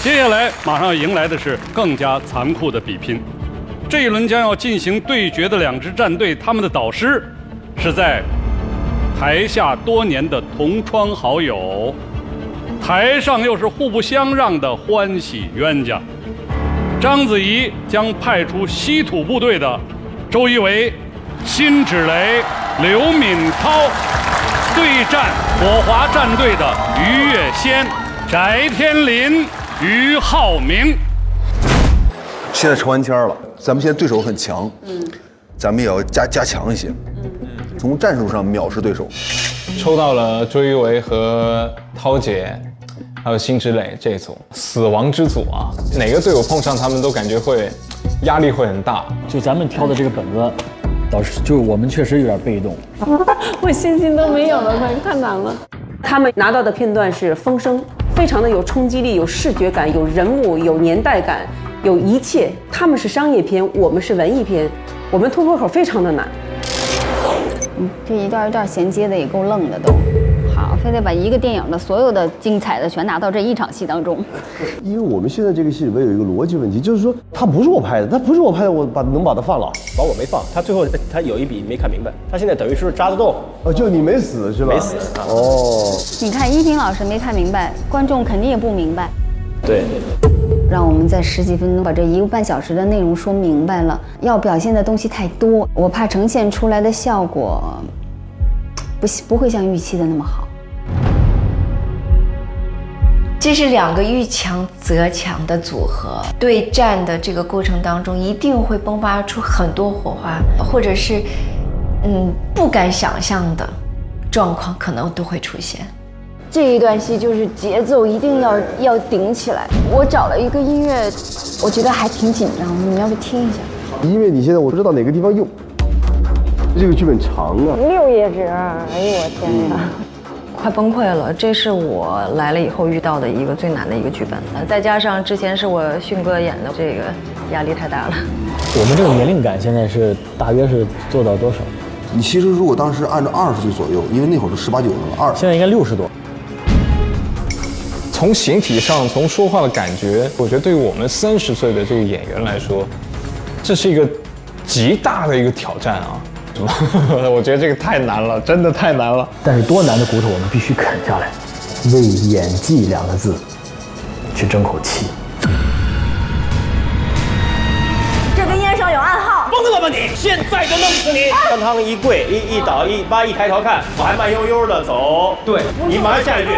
接下来马上要迎来的是更加残酷的比拼。这一轮将要进行对决的两支战队，他们的导师是在台下多年的同窗好友，台上又是互不相让的欢喜冤家。章子怡将派出稀土部队的周一围、辛芷蕾、刘敏涛对战火华战队的于月仙、翟天临、于浩明。现在抽完签了，咱们现在对手很强，嗯，咱们也要加加强一些，嗯，从战术上藐视对手。抽到了周一围和涛姐，还有辛芷蕾这一组死亡之组啊，哪个队友碰上他们都感觉会压力会很大。就咱们挑的这个本子，导师就我们确实有点被动。我信心都没有了，快太难了。他们拿到的片段是风声，非常的有冲击力，有视觉感，有人物，有年代感，有一切。他们是商业片，我们是文艺片，我们突破口非常的难。嗯这一段一段衔接的也够愣的都。好，非得把一个电影的所有的精彩的全拿到这一场戏当中。因为我们现在这个戏里面有一个逻辑问题，就是说他不是我拍的，他不是我拍的，我把能把他放了。把我没放，他最后他有一笔没看明白，他现在等于是扎得动。哦，就你没死是吧？没死哦，你看依萍老师没看明白，观众肯定也不明白。对，让我们在十几分钟把这一个半小时的内容说明白了。要表现的东西太多，我怕呈现出来的效果不不会像预期的那么好。这是两个遇强则强的组合，对战的这个过程当中，一定会迸发出很多火花，或者是，嗯，不敢想象的状况，可能都会出现。这一段戏就是节奏一定要要顶起来。我找了一个音乐，我觉得还挺紧张的，你要不听一下？因为你现在我不知道哪个地方用，这个剧本长啊。六页纸，哎呦我天呀！快崩溃了，这是我来了以后遇到的一个最难的一个剧本了，再加上之前是我迅哥演的，这个压力太大了。我们这个年龄感现在是大约是做到多少？你其实如果当时按照二十岁左右，因为那会儿都十八九了，二现在应该六十多。从形体上，从说话的感觉，我觉得对于我们三十岁的这个演员来说，这是一个极大的一个挑战啊！我觉得这个太难了，真的太难了。但是多难的骨头我们必须啃下来，为演技两个字去争口气。这根烟上有暗号，疯了吧你！现在就弄死你！当堂一跪，一一倒一八一抬头看，我还慢悠悠的走。对，你马上下一句。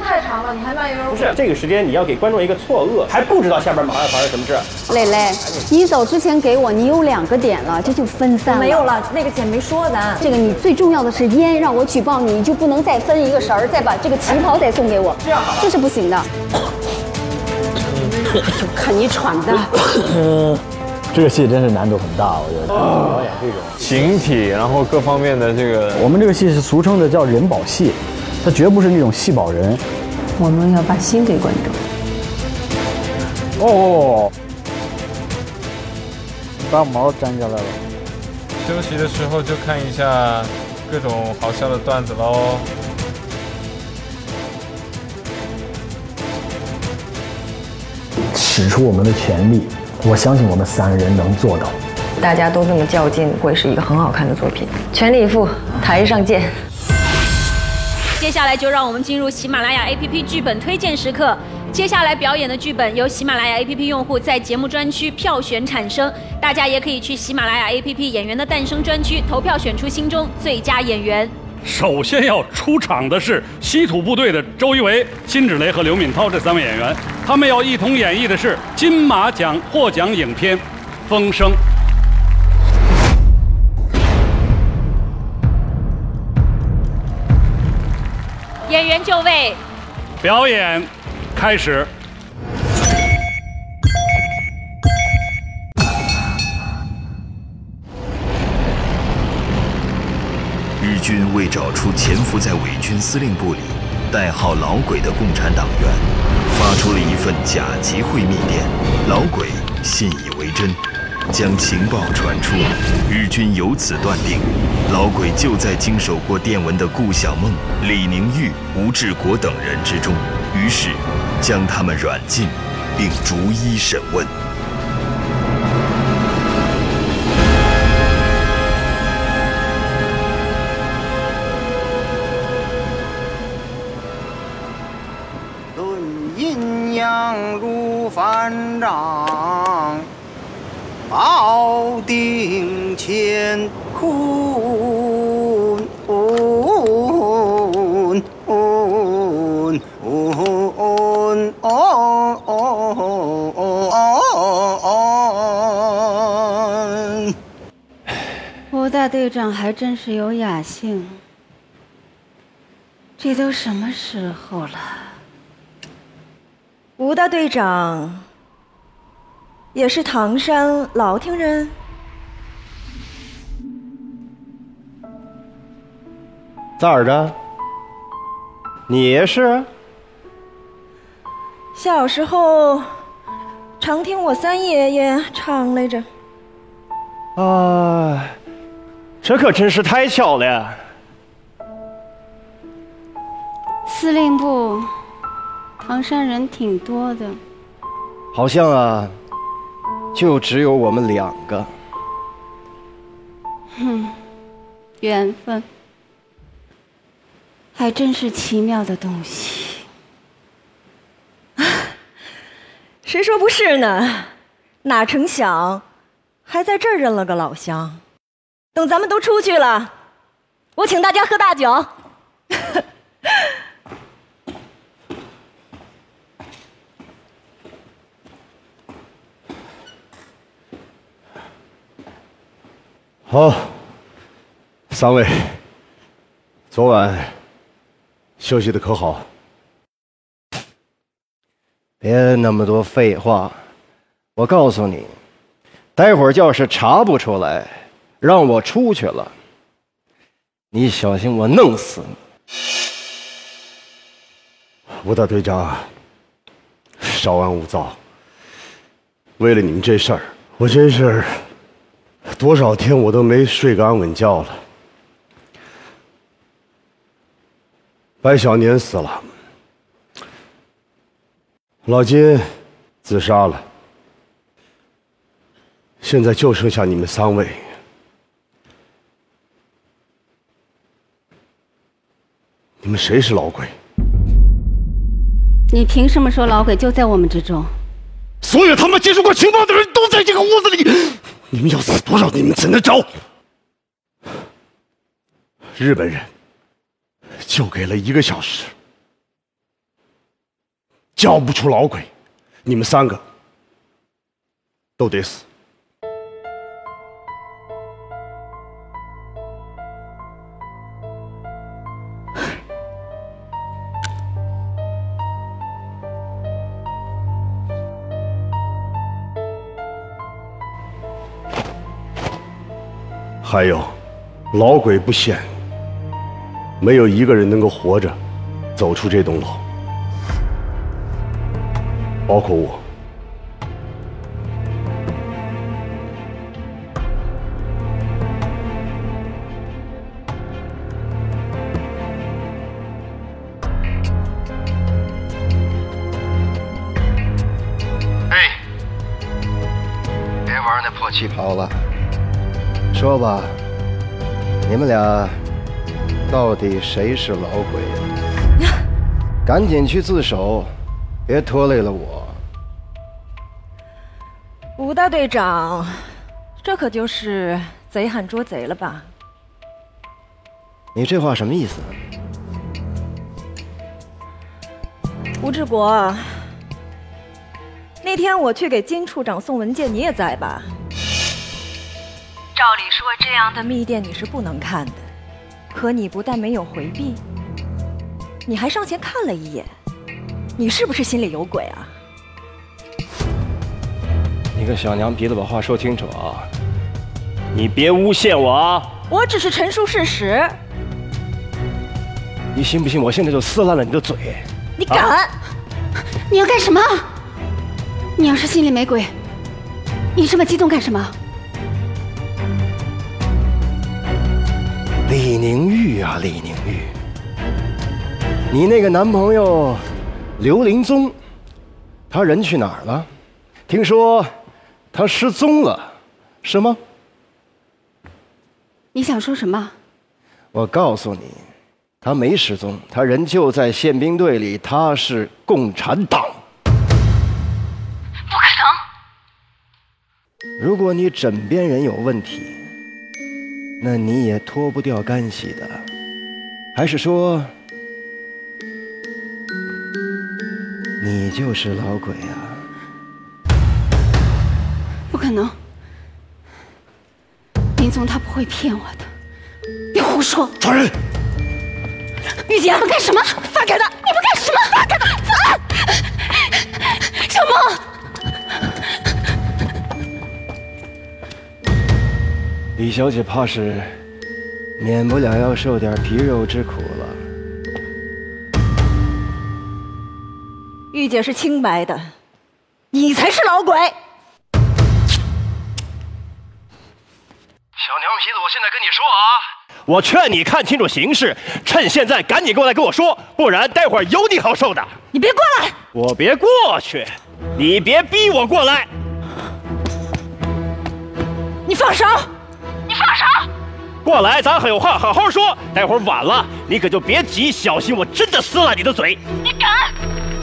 太长了，你还慢悠悠。不是这个时间，你要给观众一个错愕，还不知道下边马上发生什么事。蕾蕾，你走之前给我，你有两个点了，这就分散了。没有了，那个姐没说的。这个你最重要的是烟，让我举报你，你就不能再分一个绳儿，再把这个旗袍再送给我，这样好这是不行的。就看你喘的。嗯，这个戏真是难度很大，我觉得。表演这种形体，然后各方面的这个，我们这个戏是俗称的叫人保戏，它绝不是那种戏宝人。我们要把心给观众。哦，把毛粘下来了。休息的时候就看一下各种好笑的段子喽。使出我们的全力，我相信我们三个人能做到。大家都这么较劲，会是一个很好看的作品。全力以赴，台上见。接下来就让我们进入喜马拉雅 APP 剧本推荐时刻。接下来表演的剧本由喜马拉雅 APP 用户在节目专区票选产生，大家也可以去喜马拉雅 APP 演员的诞生专区投票选出心中最佳演员。首先要出场的是稀土部队的周一围、辛芷蕾和刘敏涛这三位演员，他们要一同演绎的是金马奖获奖影片《风声》。演员就位，表演开始。日军为找出潜伏在伪军司令部里代号“老鬼”的共产党员，发出了一份甲级会密电。老鬼信以为真，将情报传出，日军由此断定，老鬼就在经手过电文的顾小梦、李宁玉、吴志国等人之中，于是将他们软禁，并逐一审问。论阴阳如反掌，保定乾坤。吴大队长还真是有雅兴。这都什么时候了？吴大队长也是唐山老听人，咋的？你也是？小时候常听我三爷爷唱来着。啊，这可真是太巧了。司令部，唐山人挺多的。好像啊，就只有我们两个。哼，缘分，还真是奇妙的东西。谁说不是呢？哪成想，还在这儿认了个老乡。等咱们都出去了，我请大家喝大酒。好，三位，昨晚休息的可好？别那么多废话，我告诉你，待会儿要是查不出来，让我出去了，你小心我弄死你！吴大队长，稍安勿躁。为了你们这事儿，我真是多少天我都没睡个安稳觉了。白小年死了，老金自杀了，现在就剩下你们三位。你们谁是老鬼？你凭什么说老鬼就在我们之中？所有他妈接触过情报的人都在这个屋子里。你们要死多少，你们才能找？日本人就给了一个小时，叫不出老鬼，你们三个都得死。还有，老鬼不现，没有一个人能够活着走出这栋楼，包括我。哎，别玩那破旗袍了。说吧，你们俩到底谁是老鬼呀？赶紧去自首，别拖累了我。吴大队长，这可就是贼喊捉贼了吧？你这话什么意思？吴志国，那天我去给金处长送文件，你也在吧？照理说，这样的密电你是不能看的，可你不但没有回避，你还上前看了一眼，你是不是心里有鬼啊？你个小娘鼻子，把话说清楚啊！你别诬陷我啊！我只是陈述事实。你信不信我现在就撕烂了你的嘴？你敢？你要干什么？你要是心里没鬼，你这么激动干什么？李宁玉啊，李宁玉，你那个男朋友刘林宗，他人去哪儿了？听说他失踪了，是吗？你想说什么？我告诉你，他没失踪，他人就在宪兵队里，他是共产党。不可能！如果你枕边人有问题，那你也脱不掉干系的。还是说，你就是老鬼啊？不可能！林总他不会骗我的，别胡说！抓人！玉洁，你们干什么？放开他！你们干什么？放开他！啊！小梦，李小姐怕是免不了要受点皮肉之苦了。玉姐是清白的，你才是老鬼。小娘皮子，我现在跟你说啊，我劝你看清楚形势，趁现在赶紧过来跟我说，不然待会儿有你好受的。你别过来！我别过去，你别逼我过来。你放手！你放手！过来，咱还有话好好说。待会儿晚了，你可就别急，小心我真的撕烂你的嘴。你敢！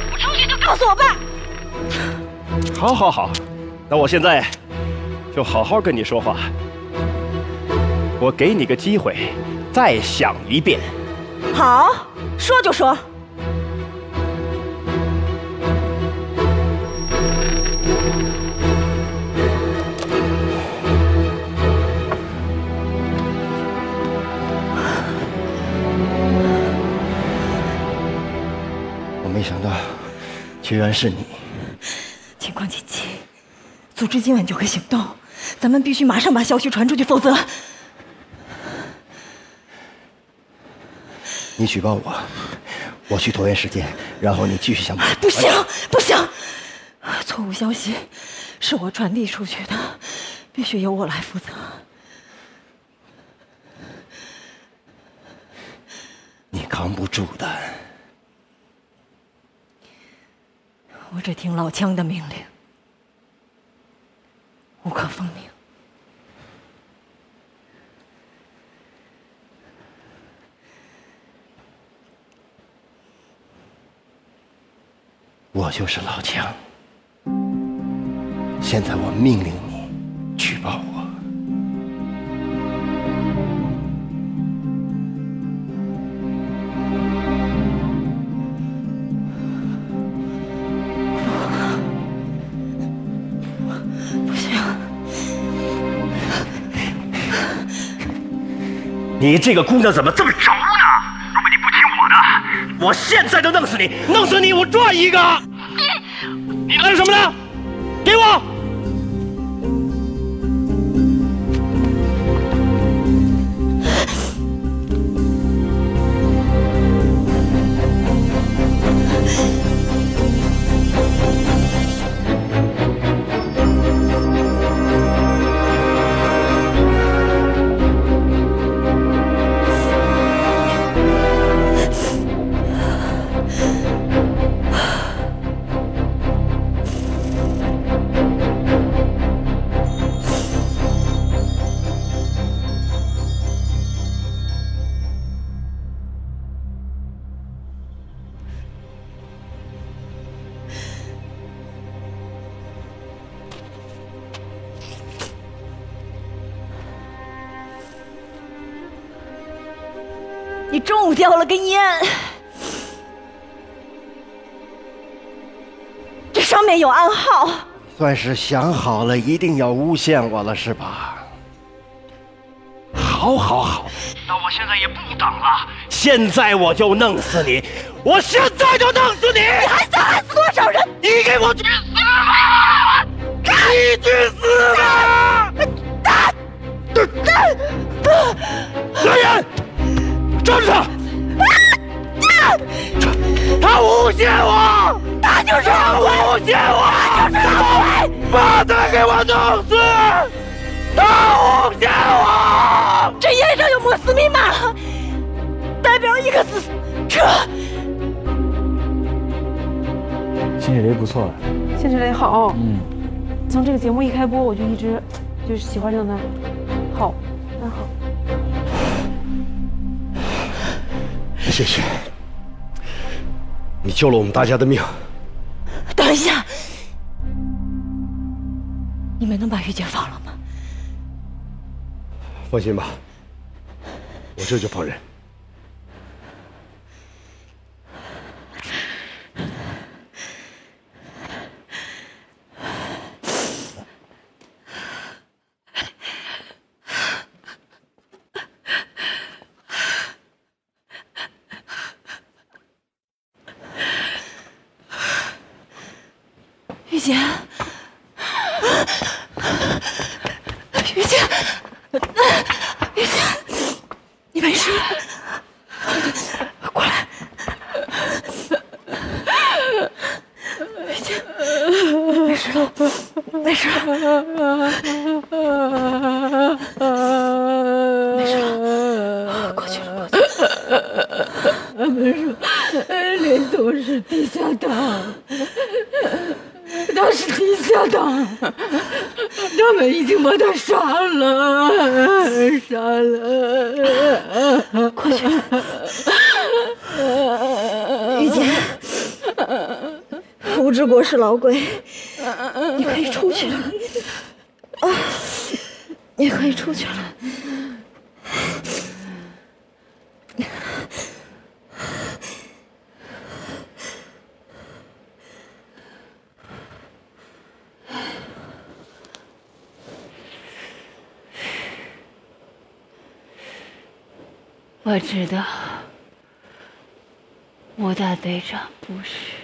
我出去就告诉我爸。好，好，好，那我现在就好好跟你说话。我给你个机会，再想一遍。好，说就说。居然是你。情况紧急，组织今晚就会行动，咱们必须马上把消息传出去，否则你举报我，我去拖延时间，然后你继续想办法。不行，不行！错误消息是我传递出去的，必须由我来负责。你扛不住的。我只听老枪的命令，无可奉命。我就是老枪。现在我命令你你这个姑娘怎么这么轴呢？如果你不听我的，我现在就弄死你！弄死你，我赚一个！你你干什么呢？你中午掉了根烟，这上面有暗号。算是想好了，一定要诬陷我了，是吧？好，好，好，那我现在也不等了，现在我就弄死你！我现在就弄死你！你还想害死多少人？你给我去死吧！你去死吧！来人，抓住他！他诬陷我！他就是他诬陷我！他就是老鬼！把他给我弄死！他诬陷我！这烟上有摩斯密码，代表一个字：撤。新水雷不错，新水雷好，嗯，从这个节目一开播，我就一直就是喜欢上他，好。谢谢，你救了我们大家的命。等一下，你们能把玉洁放了吗？放心吧，我这就放人。玉洁，玉洁，玉洁，你没事？过来，玉洁，没事。了，没事。了，没事。了，过去了，过去了。林总是地下党，他是地下党，他们已经把他杀了，杀了。快去。玉洁，吴志国是老鬼，你可以出去了。啊，你可以出去了。我知道，吴大队长不是。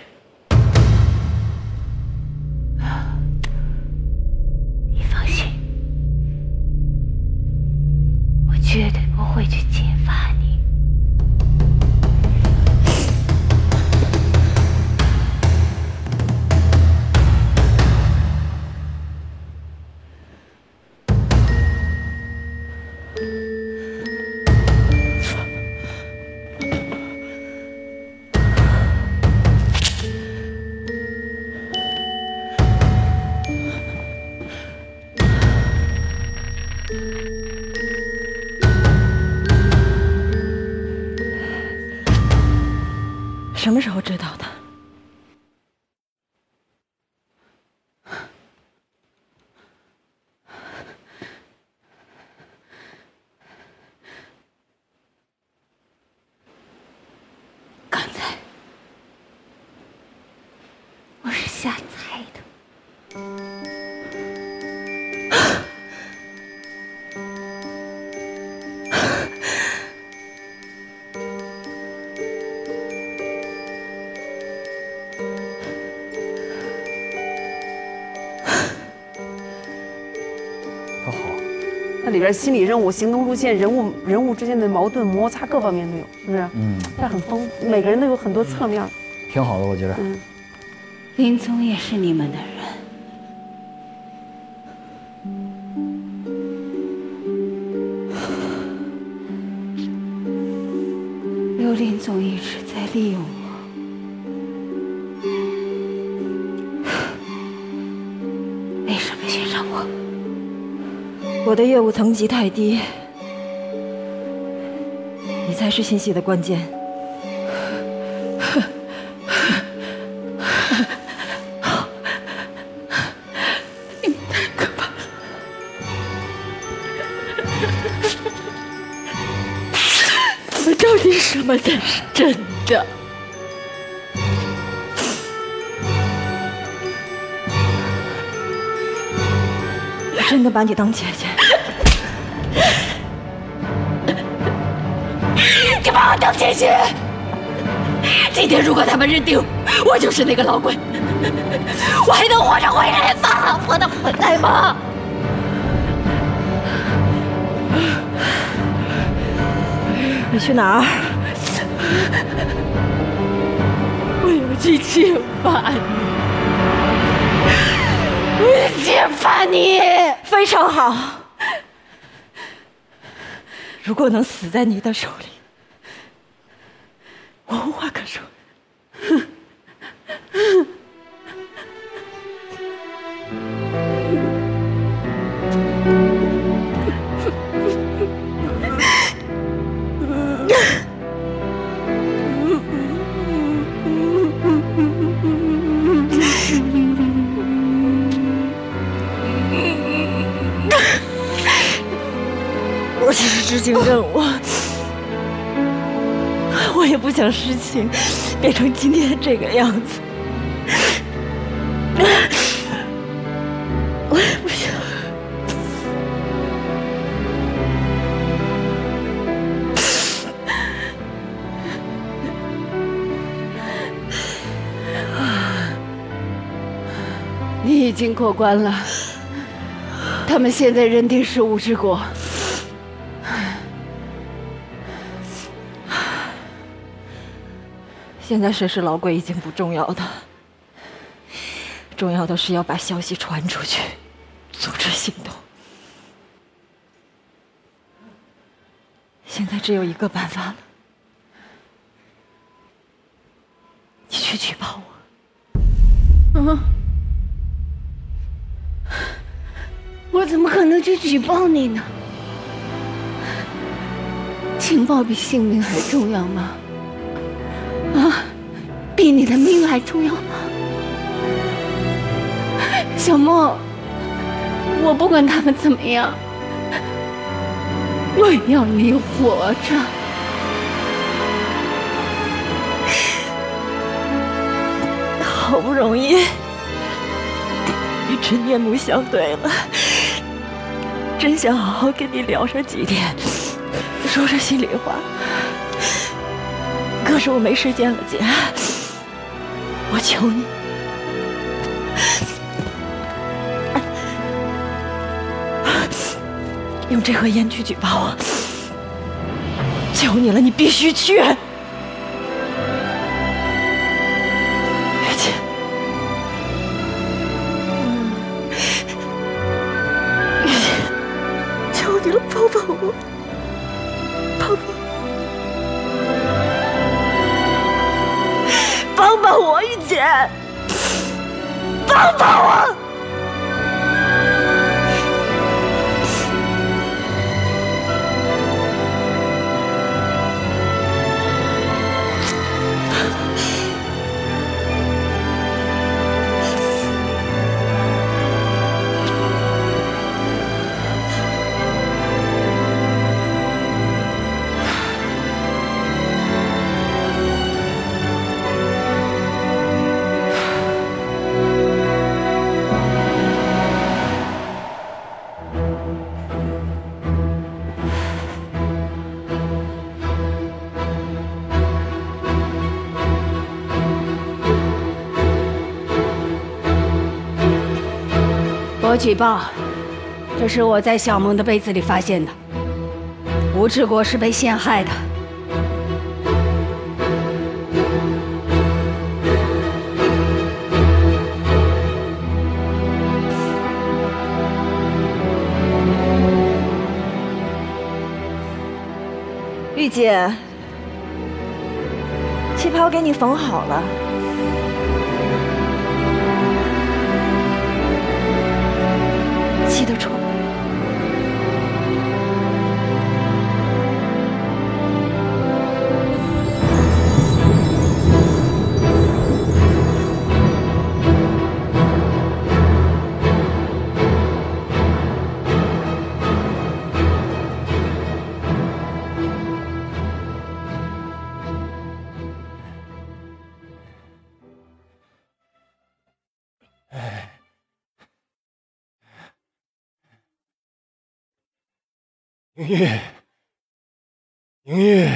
什么时候那里边心理任务、行动路线、人物人物之间的矛盾摩擦各方面都有，是不是？嗯，它很丰富，每个人都有很多侧面。挺好的，我觉得。嗯，林总也是你们的人，刘林总一直在利用我。我的业务层级太低，你才是信息的关键。你太可怕了！到底什么才是真的？真的把你当姐姐。你把我当姐姐？今天如果他们认定我就是那个老鬼，我还能活着回来吗？活得回来吗？你去哪儿？我要去揭发你！我要揭发你！非常好。如果能死在你的手里，我无话可说。事情变成今天这个样子。不想。你已经过关了，他们现在认定是吴志国。现在谁是老鬼已经不重要的，重要的是要把消息传出去，组织行动。现在只有一个办法了，你去举报我。嗯，我怎么可能去举报你呢？情报比性命还重要吗？啊，比你的命还重要吗？小莫，我不管他们怎么样，我要你活着。好不容易与陈面目相对了，真想好好跟你聊上几天，说说心里话。可是我没时间了，姐，我求你，用这盒烟去举报我，求你了，你必须去。帮我，玉姐！帮帮我！我举报，这是我在小萌的被子里发现的。吴志国是被陷害的。玉姐，旗袍给你缝好了。记得住莹玉，莹玉，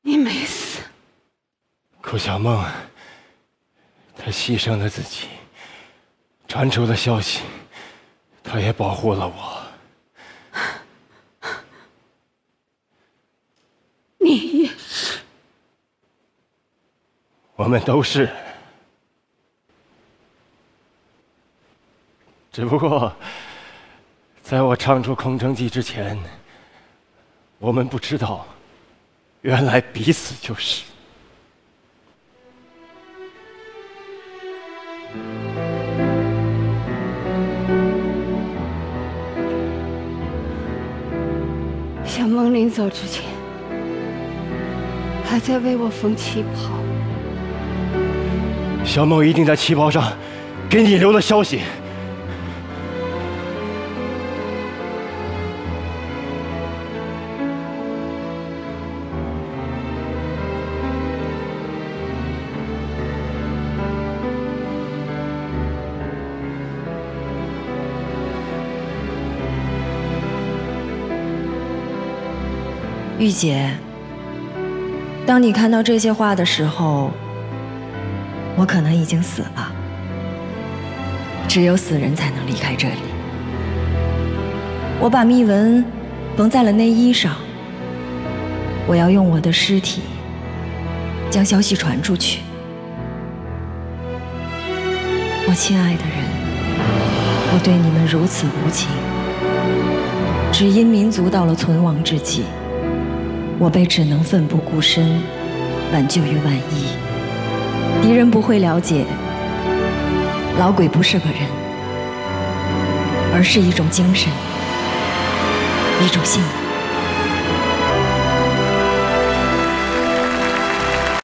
你没死。顾小梦，她牺牲了自己，传出了消息，她也保护了我。你也是。我们都是。只不过，在我唱出空城计之前，我们不知道，原来彼此就是。小梦临走之前，还在为我缝旗袍。小梦一定在旗袍上给你留了消息。玉姐，当你看到这些话的时候，我可能已经死了。只有死人才能离开这里。我把密文缝在了内衣上。我要用我的尸体将消息传出去。我亲爱的人，我对你们如此无情，只因民族到了存亡之际。我辈只能奋不顾身，挽救于万一。敌人不会了解，老鬼不是个人，而是一种精神，一种信仰。